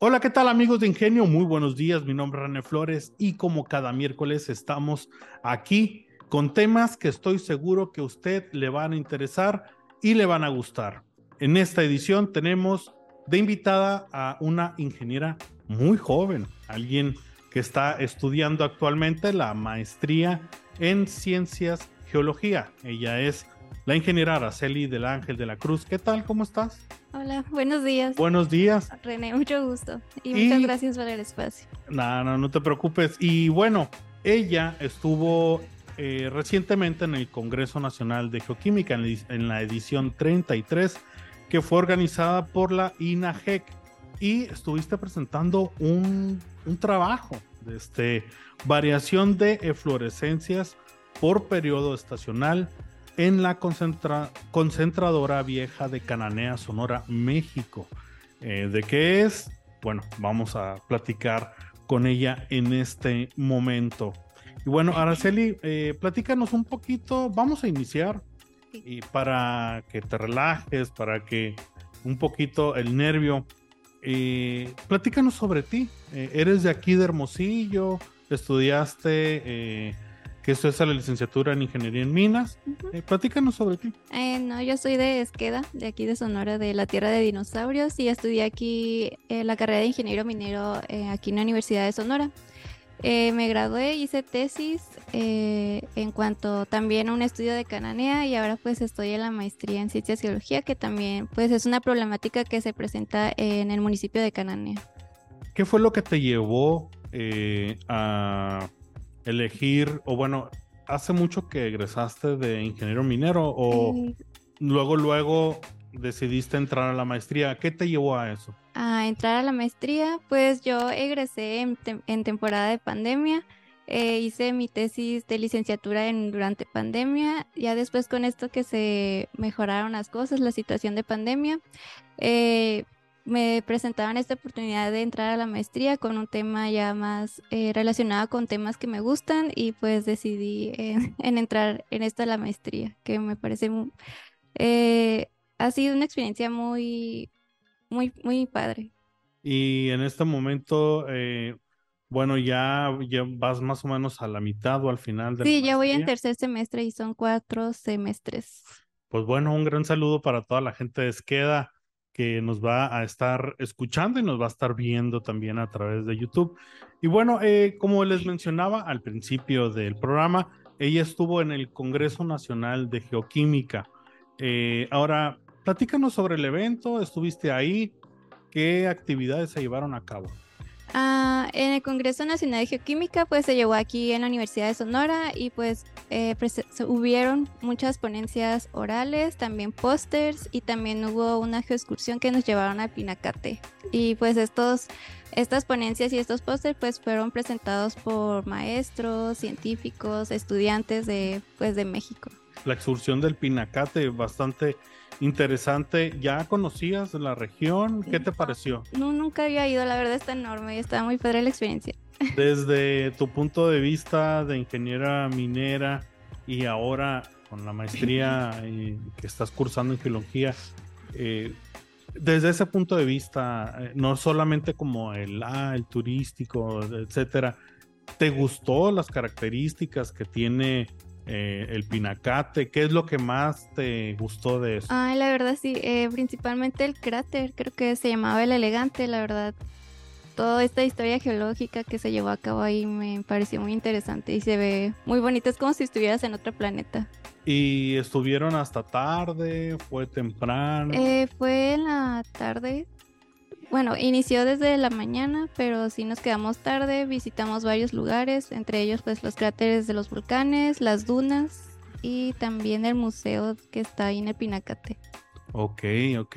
Hola, ¿qué tal amigos de Ingenio? Muy buenos días, mi nombre es René Flores y como cada miércoles estamos aquí con temas que estoy seguro que a usted le van a interesar y le van a gustar. En esta edición tenemos de invitada a una ingeniera muy joven, alguien que está estudiando actualmente la maestría en ciencias geología. Ella es la ingeniera Araceli del Ángel de la Cruz. ¿Qué tal? ¿Cómo estás? Hola, buenos días. Buenos días. René, mucho gusto y, muchas gracias por el espacio. No, no, no te preocupes. Y bueno, ella estuvo eh, recientemente en el Congreso Nacional de Geoquímica en, la edición 33 que fue organizada por la INAGEC y estuviste presentando un, un trabajo de este, variación de eflorescencias por periodo estacional en la concentradora vieja de Cananea, Sonora, México. Eh, ¿De qué es? Bueno, vamos a platicar con ella en este momento. Y bueno, Araceli, eh, platícanos un poquito, vamos a iniciar y para que te relajes, para que un poquito el nervio, eh, platícanos sobre ti. ¿Eres de aquí de Hermosillo? ¿Estudiaste que esto es la licenciatura en Ingeniería en Minas. Eh, platícanos sobre ti. Eh, no, yo soy de Esqueda, de aquí de Sonora, de la Tierra de Dinosaurios, y estudié aquí eh, la carrera de Ingeniero Minero aquí en la Universidad de Sonora. me gradué, hice tesis en cuanto también a un estudio de Cananea y ahora pues estoy en la maestría en Ciencias Geología, que también pues es una problemática que se presenta en el municipio de Cananea. ¿Qué fue lo que te llevó a elegir, o bueno, hace mucho que egresaste de ingeniero minero o luego, luego decidiste entrar a la maestría. ¿Qué te llevó a eso? A entrar a la maestría, pues yo egresé en, temporada de pandemia. Eh, hice mi tesis de licenciatura en, durante pandemia. Ya después con esto que se mejoraron las cosas, la situación de pandemia, eh, me presentaban esta oportunidad de entrar a la maestría con un tema ya más eh, relacionado con temas que me gustan y pues decidí en, entrar en esta la maestría, que me parece eh, ha sido una experiencia muy, muy, muy padre. Y en este momento, eh, bueno, ya, ya vas más o menos a la mitad o al final de Sí, ya voy en tercer semestre y son cuatro semestres. Pues bueno, un gran saludo para toda la gente de Esqueda que nos va a estar escuchando y nos va a estar viendo también a través de YouTube. Y bueno, eh, como les mencionaba al principio del programa, ella estuvo en el Congreso Nacional de Geoquímica. Eh, ahora, platícanos sobre el evento, estuviste ahí, qué actividades se llevaron a cabo. Ah, en el Congreso Nacional de Geoquímica, pues se llevó aquí en la Universidad de Sonora y pues eh, hubieron muchas ponencias orales, también pósters y también hubo una geoexcursión que nos llevaron a Pinacate. Y pues estos, estas ponencias y estos pósters pues fueron presentados por maestros, científicos, estudiantes de, pues, de México. La excursión del Pinacate, bastante interesante. ¿Ya conocías la región? ¿Qué te pareció? No, nunca había ido, la verdad está enorme y está muy padre la experiencia. Desde tu punto de vista de ingeniera minera y ahora con la maestría que estás cursando en geología, eh, desde ese punto de vista, eh, no solamente como el, ah, el turístico, etcétera, ¿te gustó las características que tiene eh, el pinacate. ¿Qué es lo que más te gustó de eso? Ay, la verdad sí, eh, principalmente el cráter, creo que se llamaba el elegante, la verdad. Toda esta historia geológica que se llevó a cabo ahí me pareció muy interesante y se ve muy bonito, es como si estuvieras en otro planeta. ¿Y estuvieron hasta tarde? ¿Fue temprano? Eh, fue en la tarde, bueno, inició desde la mañana, pero sí nos quedamos tarde, visitamos varios lugares, entre ellos pues los cráteres de los volcanes, las dunas y también el museo que está ahí en el Pinacate. Ok, ok.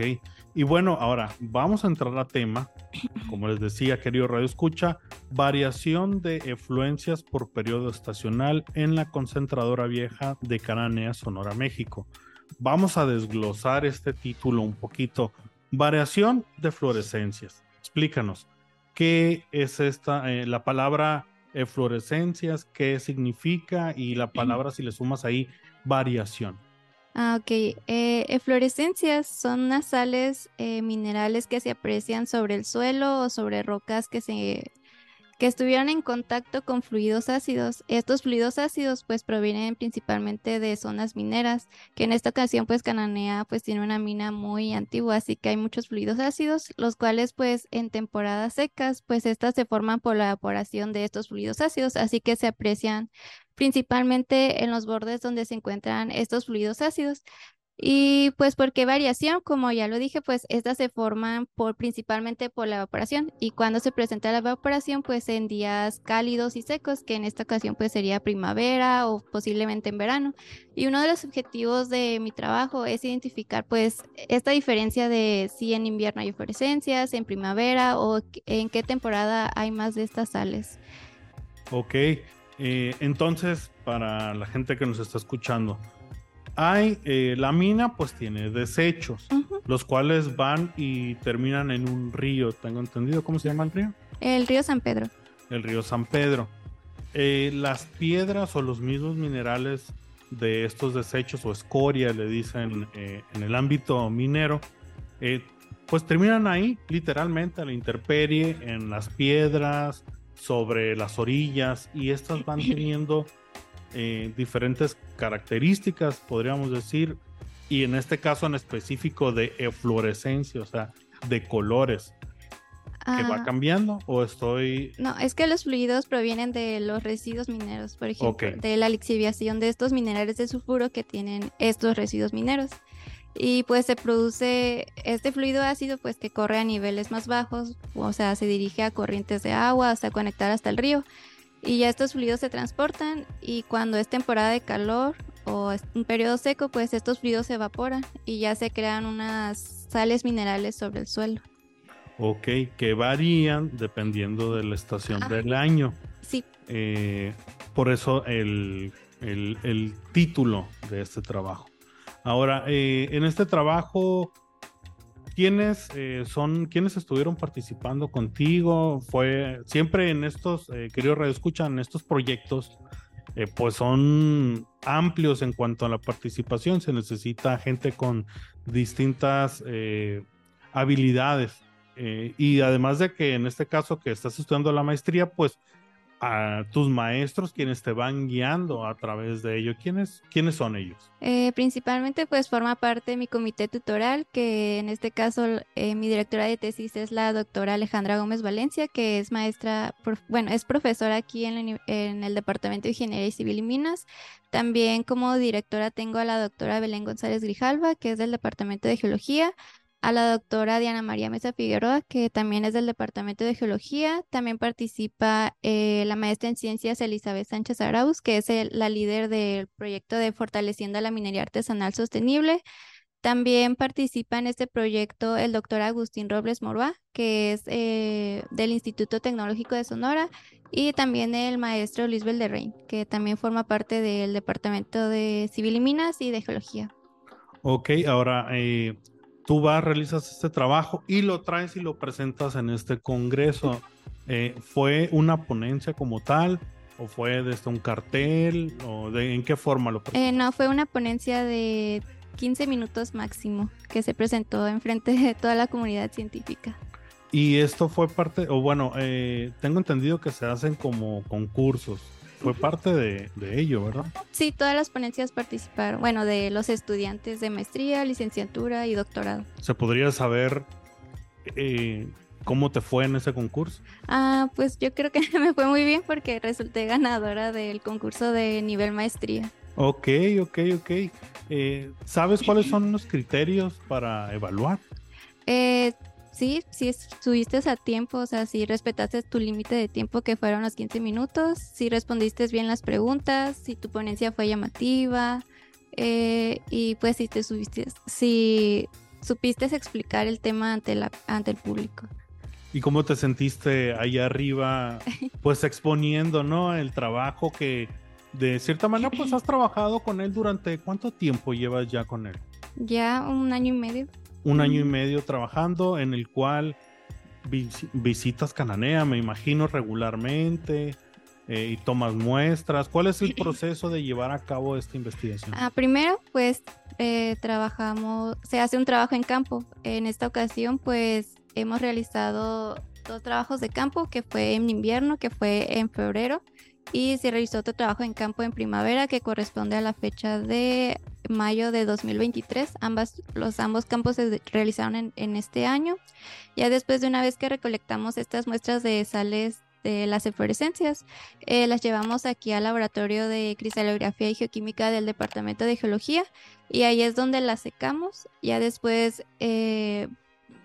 Y bueno, ahora vamos a entrar a tema. Como les decía, querido Radio Escucha, variación de efluencias por periodo estacional en la concentradora vieja de Cananea, Sonora, México. Vamos a desglosar este título un poquito Variación de fluorescencias. Explícanos, ¿qué es esta, eh, la palabra fluorescencias, qué significa y la palabra si le sumas ahí variación? Ah, ok. Eh, eflorescencias son unas sales eh, minerales que se aprecian sobre el suelo o sobre rocas que se que estuvieron en contacto con fluidos ácidos. Estos fluidos ácidos pues provienen principalmente de zonas mineras, que en esta ocasión pues Cananea pues tiene una mina muy antigua, así que hay muchos fluidos ácidos, los cuales pues en temporadas secas pues estas se forman por la evaporación de estos fluidos ácidos, así que se aprecian principalmente en los bordes donde se encuentran estos fluidos ácidos. Y pues por qué variación, como ya lo dije, pues estas se forman por principalmente por la evaporación y cuando se presenta la evaporación pues en días cálidos y secos, que en esta ocasión pues sería primavera o posiblemente en verano. Y uno de los objetivos de mi trabajo es identificar pues esta diferencia de si en invierno hay fluorescencias, en primavera o en qué temporada hay más de estas sales. Ok, eh, entonces para la gente que nos está escuchando, hay, eh, la mina pues tiene desechos, los cuales van y terminan en un río, tengo entendido, ¿cómo se llama el río? El río San Pedro. El río San Pedro. Eh, las piedras o los mismos minerales de estos desechos o escoria, le dicen eh, en el ámbito minero, pues terminan ahí, literalmente, a la intemperie, en las piedras, sobre las orillas, y estas van teniendo eh, diferentes características, podríamos decir, y en este caso en específico de eflorescencia, o sea, de colores. ¿Que va ah. cambiando o estoy...? No, es que los fluidos provienen de los residuos mineros, por ejemplo, de la lixiviación de estos minerales de sulfuro que tienen estos residuos mineros. Y pues se produce este fluido ácido pues que corre a niveles más bajos, o sea, se dirige a corrientes de agua hasta conectar hasta el río y ya estos fluidos se transportan y cuando es temporada de calor o es un periodo seco, pues estos fluidos se evaporan y ya se crean unas sales minerales sobre el suelo. Ok, que varían dependiendo de la estación del año. Sí. Eh, por eso el, título de este trabajo. Ahora, eh, en este trabajo ¿Quiénes eh, son, quiénes estuvieron participando contigo? Fue siempre en estos, eh, queridos Radio Escuchan, estos proyectos, eh, pues son amplios en cuanto a la participación. Se necesita gente con distintas habilidades. y además de que en este caso que estás estudiando la maestría, pues a tus maestros quienes te van guiando a través de ello. ¿Quiénes, quiénes son ellos? Eh, principalmente pues forma parte de mi comité tutoral, que en este caso eh, mi directora de tesis es la doctora Alejandra Gómez Valencia, que es maestra, bueno, es profesora aquí en, en el Departamento de Ingeniería Civil y Minas. También como directora tengo a la doctora Belén González Grijalva, que es del Departamento de Geología a la doctora Diana María Mesa Figueroa, que también es del Departamento de Geología. También participa eh, la maestra en ciencias Elizabeth Sánchez Arauz, que es la líder del proyecto de Fortaleciendo la Minería Artesanal Sostenible. También participa en este proyecto el doctor Agustín Robles Morba, que es eh, del Instituto Tecnológico de Sonora, y también el maestro Luis Belderrein, que también forma parte del Departamento de Civil y Minas y de Geología. Ok, ahora eh, tú vas, realizas este trabajo y lo traes y lo presentas en este congreso. Eh, ¿Fue una ponencia como tal? ¿O fue desde un cartel? ¿O de, en qué forma lo presentaste? Eh, no, fue una ponencia de 15 minutos máximo que se presentó en frente de toda la comunidad científica. Y esto fue parte, o bueno, eh, tengo entendido que se hacen como concursos fue parte de, ello, ¿verdad? Sí, todas las ponencias participaron, bueno, de los estudiantes de maestría, licenciatura y doctorado. ¿Se podría saber eh, cómo te fue en ese concurso? Ah, pues yo creo que me fue muy bien porque resulté ganadora del concurso de nivel maestría. Ok, ok, ok. Eh, ¿Sabes cuáles son los criterios para evaluar? Eh, sí, si estuviste a tiempo, o sea, si respetaste tu límite de tiempo que fueron los 15 minutos, si respondiste bien las preguntas, si tu ponencia fue llamativa, eh, y pues si te subiste, si supiste explicar el tema ante, la, ante el público. ¿Y cómo te sentiste ahí arriba, pues exponiendo, ¿no? El trabajo que de cierta manera pues has trabajado con él durante cuánto tiempo llevas ya con él? Ya un año y medio un año y medio trabajando en el cual visitas Cananea, me imagino, regularmente eh, y tomas muestras. ¿Cuál es el proceso de llevar a cabo esta investigación? Ah, primero, pues eh, trabajamos, se hace un trabajo en campo. En esta ocasión, pues hemos realizado dos trabajos de campo, que fue en invierno, que fue en febrero, y se realizó otro trabajo en campo en primavera, que corresponde a la fecha de mayo de 2023. Ambas, los ambos campos se realizaron en, en este año. Ya después de una vez que recolectamos estas muestras de sales de las eflorescencias. Eh, las llevamos aquí al laboratorio de cristalografía y geoquímica del Departamento de Geología y ahí es donde las secamos. Ya después eh,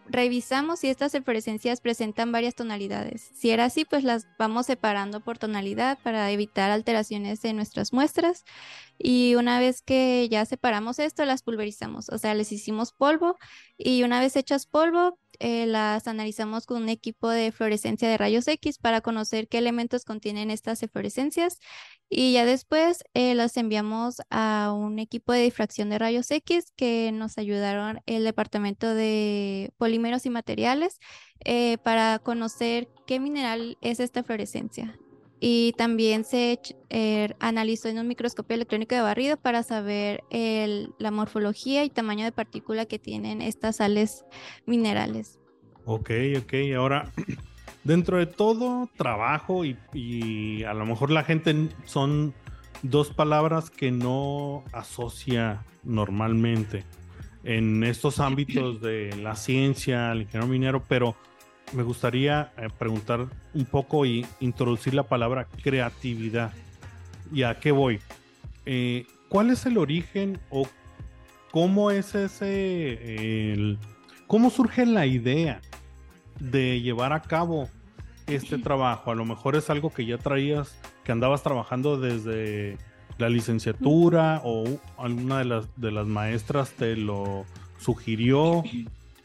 revisamos si estas eflorescencias presentan varias tonalidades. Si era así, pues las vamos separando por tonalidad para evitar alteraciones en nuestras muestras. Y una vez que ya separamos esto, las pulverizamos, o sea, les hicimos polvo y una vez hechas polvo, eh, las analizamos con un equipo de fluorescencia de rayos X para conocer qué elementos contienen estas eflorescencias y ya después eh, las enviamos a un equipo de difracción de rayos X que nos ayudaron el departamento de polímeros y materiales eh, para conocer qué mineral es esta fluorescencia y también se analizó en un microscopio electrónico de barrido para saber la morfología y tamaño de partícula que tienen estas sales minerales. Ok, ok, ahora dentro de todo trabajo y, y a lo mejor la gente son dos palabras que no asocia normalmente en estos ámbitos de la ciencia, el ingeniero minero, pero me gustaría eh, preguntar un poco y introducir la palabra creatividad. ¿Y a qué voy? Eh, ¿Cuál es el origen o cómo es ese, cómo surge la idea de llevar a cabo este trabajo? A lo mejor es algo que ya traías, que andabas trabajando desde la licenciatura o alguna de las, de las maestras te lo sugirió.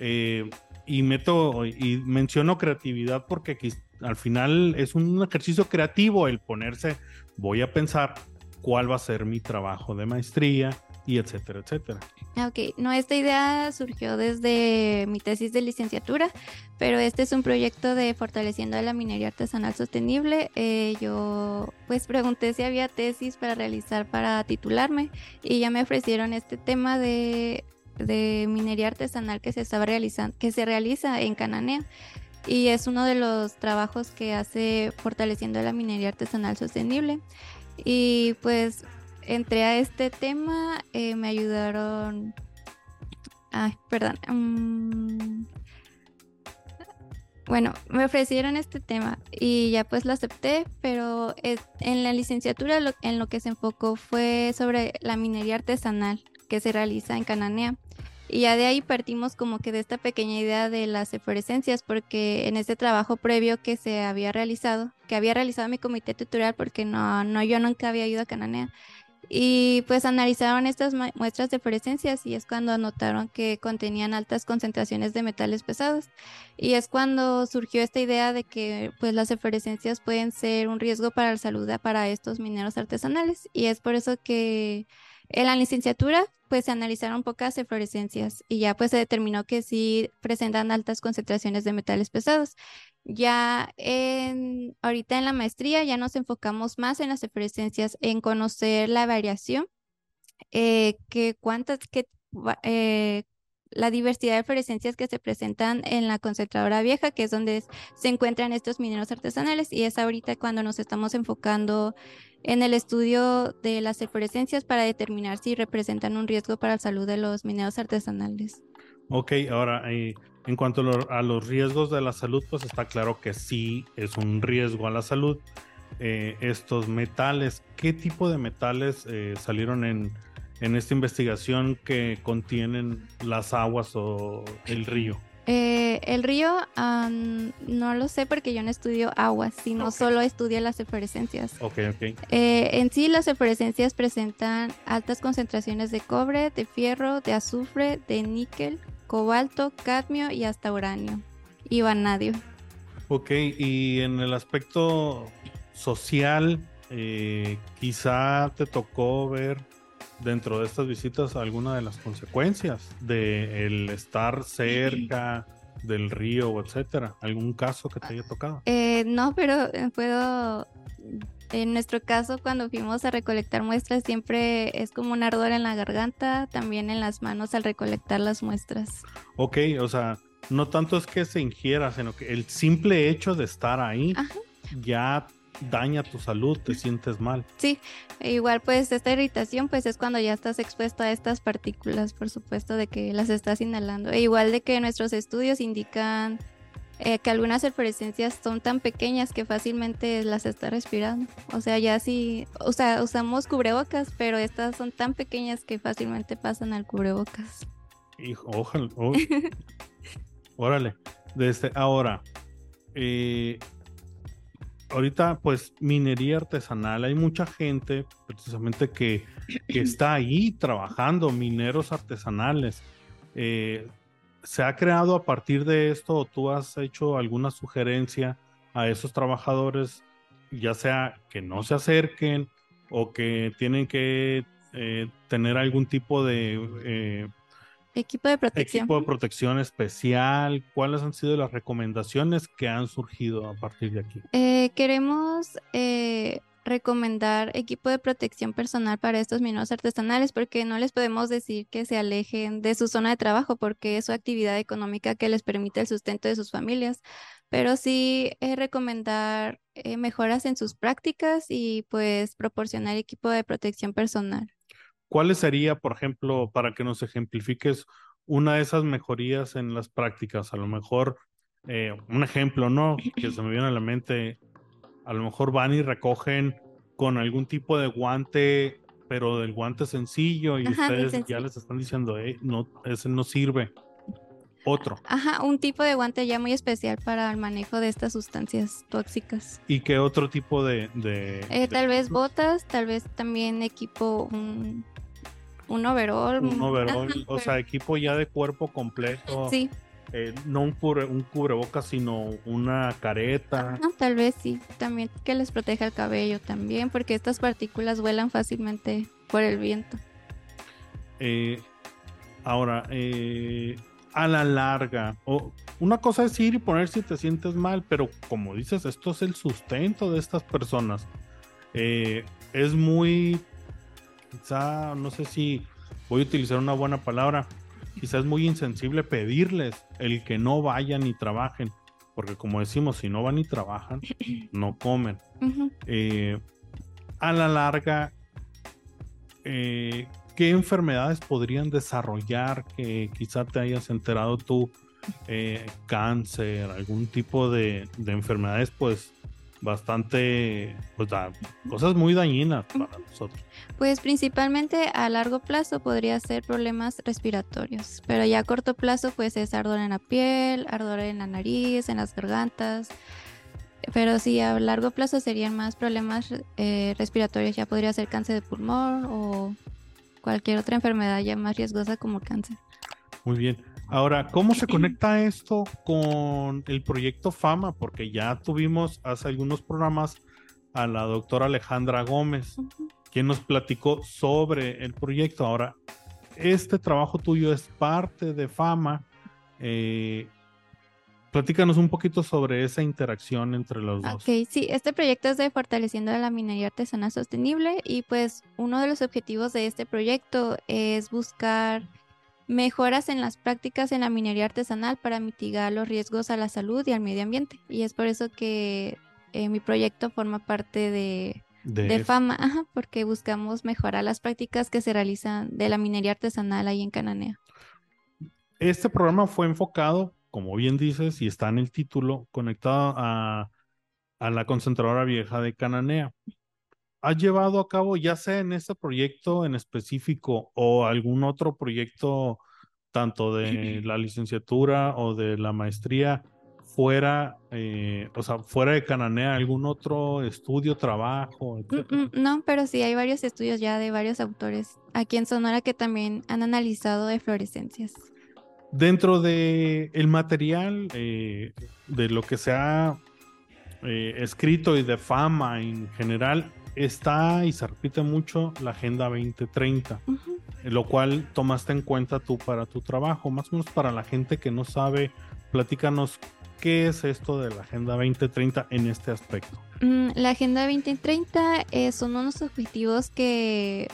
Eh, y meto y menciono creatividad porque al final es un ejercicio creativo el ponerse, voy a pensar cuál va a ser mi trabajo de maestría y etcétera, etcétera. Ah, ok, no, esta idea surgió desde mi tesis de licenciatura, pero este es un proyecto de fortaleciendo la minería artesanal sostenible. Eh, yo pues pregunté si había tesis para realizar para titularme y ya me ofrecieron este tema de de minería artesanal que se estaba realizando, que se realiza en Cananea y es uno de los trabajos que hace fortaleciendo la minería artesanal sostenible. Y pues entré a este tema, eh, me ayudaron, ay, perdón, mm, bueno, me ofrecieron este tema y ya pues lo acepté, pero en la licenciatura en lo que se enfocó fue sobre la minería artesanal que se realiza en Cananea. Y ya de ahí partimos como que de esta pequeña idea de las eflorescencias, porque en este trabajo previo que se había realizado, que había realizado mi comité tutorial, porque no, no yo nunca había ido a Cananea, y pues analizaron estas muestras de fluorescencias y es cuando anotaron que contenían altas concentraciones de metales pesados. Y es cuando surgió esta idea de que pues las eflorescencias pueden ser un riesgo para la salud para estos mineros artesanales. Y es por eso que en la licenciatura, pues se analizaron pocas eflorescencias y ya pues se determinó que sí presentan altas concentraciones de metales pesados. Ya en, ahorita en la maestría ya nos enfocamos más en las eflorescencias, en conocer la variación, eh, que cuántas, que, eh, la diversidad de fluorescencias que se presentan en la concentradora vieja, que es donde se encuentran estos mineros artesanales, y es ahorita cuando nos estamos enfocando en el estudio de las fluorescencias para determinar si representan un riesgo para la salud de los mineros artesanales. Ok, ahora eh, en cuanto a los riesgos de la salud, pues está claro que sí es un riesgo a la salud. Eh, estos metales, ¿qué tipo de metales eh, salieron en en esta investigación que contienen las aguas o el río? Eh, el río no lo sé porque yo no estudio aguas, sino solo estudio las eflorescencias. Ok, ok. Eh, en sí las eflorescencias presentan altas concentraciones de cobre, de fierro, de azufre, de níquel, cobalto, cadmio y hasta uranio y vanadio. Ok, y en el aspecto social, eh, quizá te tocó ver dentro de estas visitas alguna de las consecuencias de el estar cerca del río, etcétera? ¿Algún caso que te haya tocado? Eh, no, pero eh, puedo en nuestro caso, cuando fuimos a recolectar muestras, siempre es como un ardor en la garganta, también en las manos al recolectar las muestras. Ok, o sea, no tanto es que se ingiera, sino que el simple hecho de estar ahí ya daña tu salud, te sientes mal. Sí, igual pues esta irritación pues es cuando ya estás expuesto a estas partículas, por supuesto de que las estás inhalando. E igual de que nuestros estudios indican eh, que algunas inflorescencias son tan pequeñas que fácilmente las está respirando. O sea, ya sí, o sea, usamos cubrebocas, pero estas son tan pequeñas que fácilmente pasan al cubrebocas. Hijo, ojalá. órale. Desde ahora, eh, ahorita, pues, minería artesanal. Hay mucha gente, precisamente, que, que está ahí trabajando, mineros artesanales. Eh, ¿Se ha creado a partir de esto o tú has hecho alguna sugerencia a esos trabajadores, ya sea que no se acerquen o que tienen que eh, tener algún tipo de eh, equipo de protección. Equipo de protección especial. ¿Cuáles han sido las recomendaciones que han surgido a partir de aquí? Eh, queremos recomendar equipo de protección personal para estos mineros artesanales porque no les podemos decir que se alejen de su zona de trabajo porque es su actividad económica que les permite el sustento de sus familias, pero sí es recomendar eh, mejoras en sus prácticas y pues proporcionar equipo de protección personal. ¿Cuáles sería, por ejemplo, para que nos ejemplifiques una de esas mejorías en las prácticas? A lo mejor eh, un ejemplo, ¿no? Que se me viene a la mente, a lo mejor van y recogen con algún tipo de guante, pero del guante sencillo y ustedes ya les están diciendo, no, ese no sirve. Otro. Ajá, un tipo de guante ya muy especial para el manejo de estas sustancias tóxicas. ¿Y qué otro tipo de...? Eh, tal vez botas, tal vez también equipo, un, un overall. Un overall, o sea, equipo ya de cuerpo completo. Sí. Eh, no un, cubre, un cubrebocas, sino una careta. tal vez sí, también que les proteja el cabello también, porque estas partículas vuelan fácilmente por el viento. Eh, ahora, eh, a la larga, o una cosa es ir y poner si te sientes mal, pero como dices, esto es el sustento de estas personas. es muy, quizá, no sé si voy a utilizar una buena palabra, quizás es muy insensible pedirles el que no vayan y trabajen, porque como decimos, si no van y trabajan, no comen. Eh, a la larga, eh, ¿qué enfermedades podrían desarrollar que quizá te hayas enterado tú? Eh, cáncer, algún tipo de, de enfermedades, pues bastante, pues, cosas muy dañinas para nosotros. Pues principalmente a largo plazo podría ser problemas respiratorios, pero ya a corto plazo pues es ardor en la piel, ardor en la nariz, en las gargantas. Pero sí, a largo plazo serían más problemas eh, respiratorios, ya podría ser cáncer de pulmón o cualquier otra enfermedad ya más riesgosa como cáncer. Muy bien. Ahora, ¿cómo se conecta esto con el proyecto Fama? Porque ya tuvimos hace algunos programas a la doctora Alejandra Gómez, quien nos platicó sobre el proyecto. Ahora, este trabajo tuyo es parte de Fama. Eh, platícanos un poquito sobre esa interacción entre los dos. Ok, sí, este proyecto es de Fortaleciendo la Minería Artesanal Sostenible y pues uno de los objetivos de este proyecto es buscar mejoras en las prácticas en la minería artesanal para mitigar los riesgos a la salud y al medio ambiente. Y es por eso que eh, mi proyecto forma parte de, FAMA, porque buscamos mejorar las prácticas que se realizan de la minería artesanal ahí en Cananea. Este programa fue enfocado, como bien dices, y está en el título, conectado a, a la concentradora vieja de Cananea. ¿Has llevado a cabo, ya sea en este proyecto en específico o algún otro proyecto, tanto de la licenciatura o de la maestría, fuera, eh, o sea, fuera de Cananea, algún otro estudio, trabajo? Mm, mm, no, pero sí hay varios estudios ya de varios autores aquí en Sonora que también han analizado eflorescencias. Dentro de el material eh, de lo que se ha eh, escrito y de fama en general, está y se repite mucho la Agenda 2030, lo cual tomaste en cuenta tú para tu trabajo, más o menos para la gente que no sabe platícanos qué es esto de la Agenda 2030 en este aspecto. Mm, la Agenda 2030 eh, son unos objetivos que,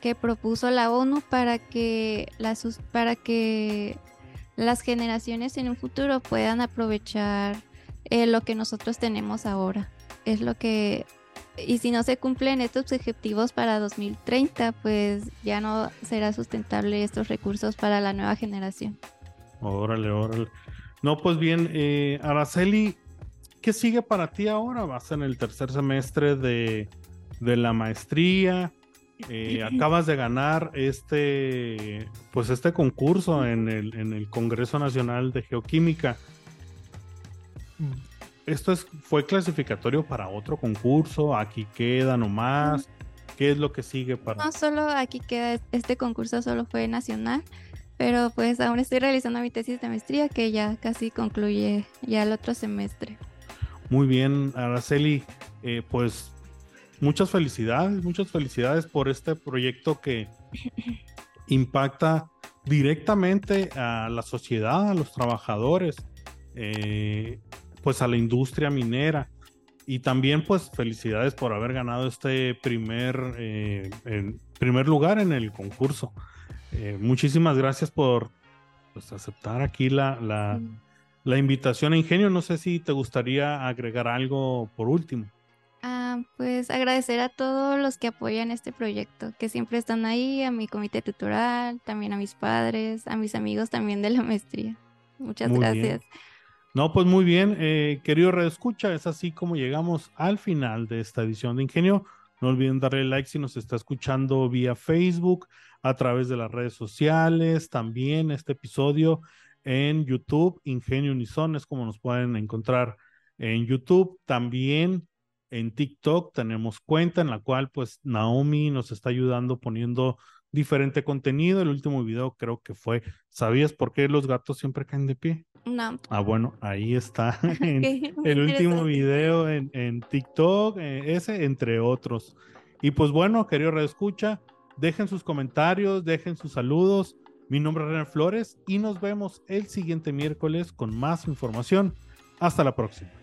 que propuso la ONU para que, las, para que las generaciones en un futuro puedan aprovechar eh, lo que nosotros tenemos ahora. Es lo que y si no se cumplen estos objetivos para 2030, pues ya no será sustentable estos recursos para la nueva generación. Órale, órale. No, pues bien, eh, Araceli, ¿qué sigue para ti ahora? Vas en el tercer semestre de, la maestría. Eh, acabas de ganar este, pues este concurso en el, en el Congreso Nacional de Geoquímica esto es, fue clasificatorio para otro concurso, aquí queda nomás. ¿Qué es lo que sigue para.? No, solo aquí queda, este concurso solo fue nacional, pero pues aún estoy realizando mi tesis de maestría que ya casi concluye ya el otro semestre. Muy bien, Araceli, eh, pues muchas felicidades, muchas felicidades por este proyecto que impacta directamente a la sociedad, a los trabajadores. Eh, pues a la industria minera. Y también pues felicidades por haber ganado este primer, eh, primer lugar en el concurso. Eh, muchísimas gracias por pues, aceptar aquí la, la, la, invitación a Ingenio. No sé si te gustaría agregar algo por último. Ah, pues agradecer a todos los que apoyan este proyecto, que siempre están ahí, a mi comité tutoral, también a mis padres, a mis amigos también de la maestría. Muchas gracias. No, pues muy bien, eh, querido Red Escucha, es así como llegamos al final de esta edición de Ingenio. No olviden darle like si nos está escuchando vía Facebook, a través de las redes sociales, también este episodio en YouTube, Ingenio Unison, es como nos pueden encontrar en YouTube, también en TikTok tenemos cuenta en la cual pues Naomi nos está ayudando poniendo diferente contenido. El último video creo que fue, ¿sabías por qué los gatos siempre caen de pie? Ah, bueno, ahí está el último video en, en TikTok, eh, ese entre otros. Y pues bueno, querido Radio Escucha, dejen sus comentarios, dejen sus saludos. Mi nombre es René Flores y nos vemos el siguiente miércoles con más información. Hasta la próxima.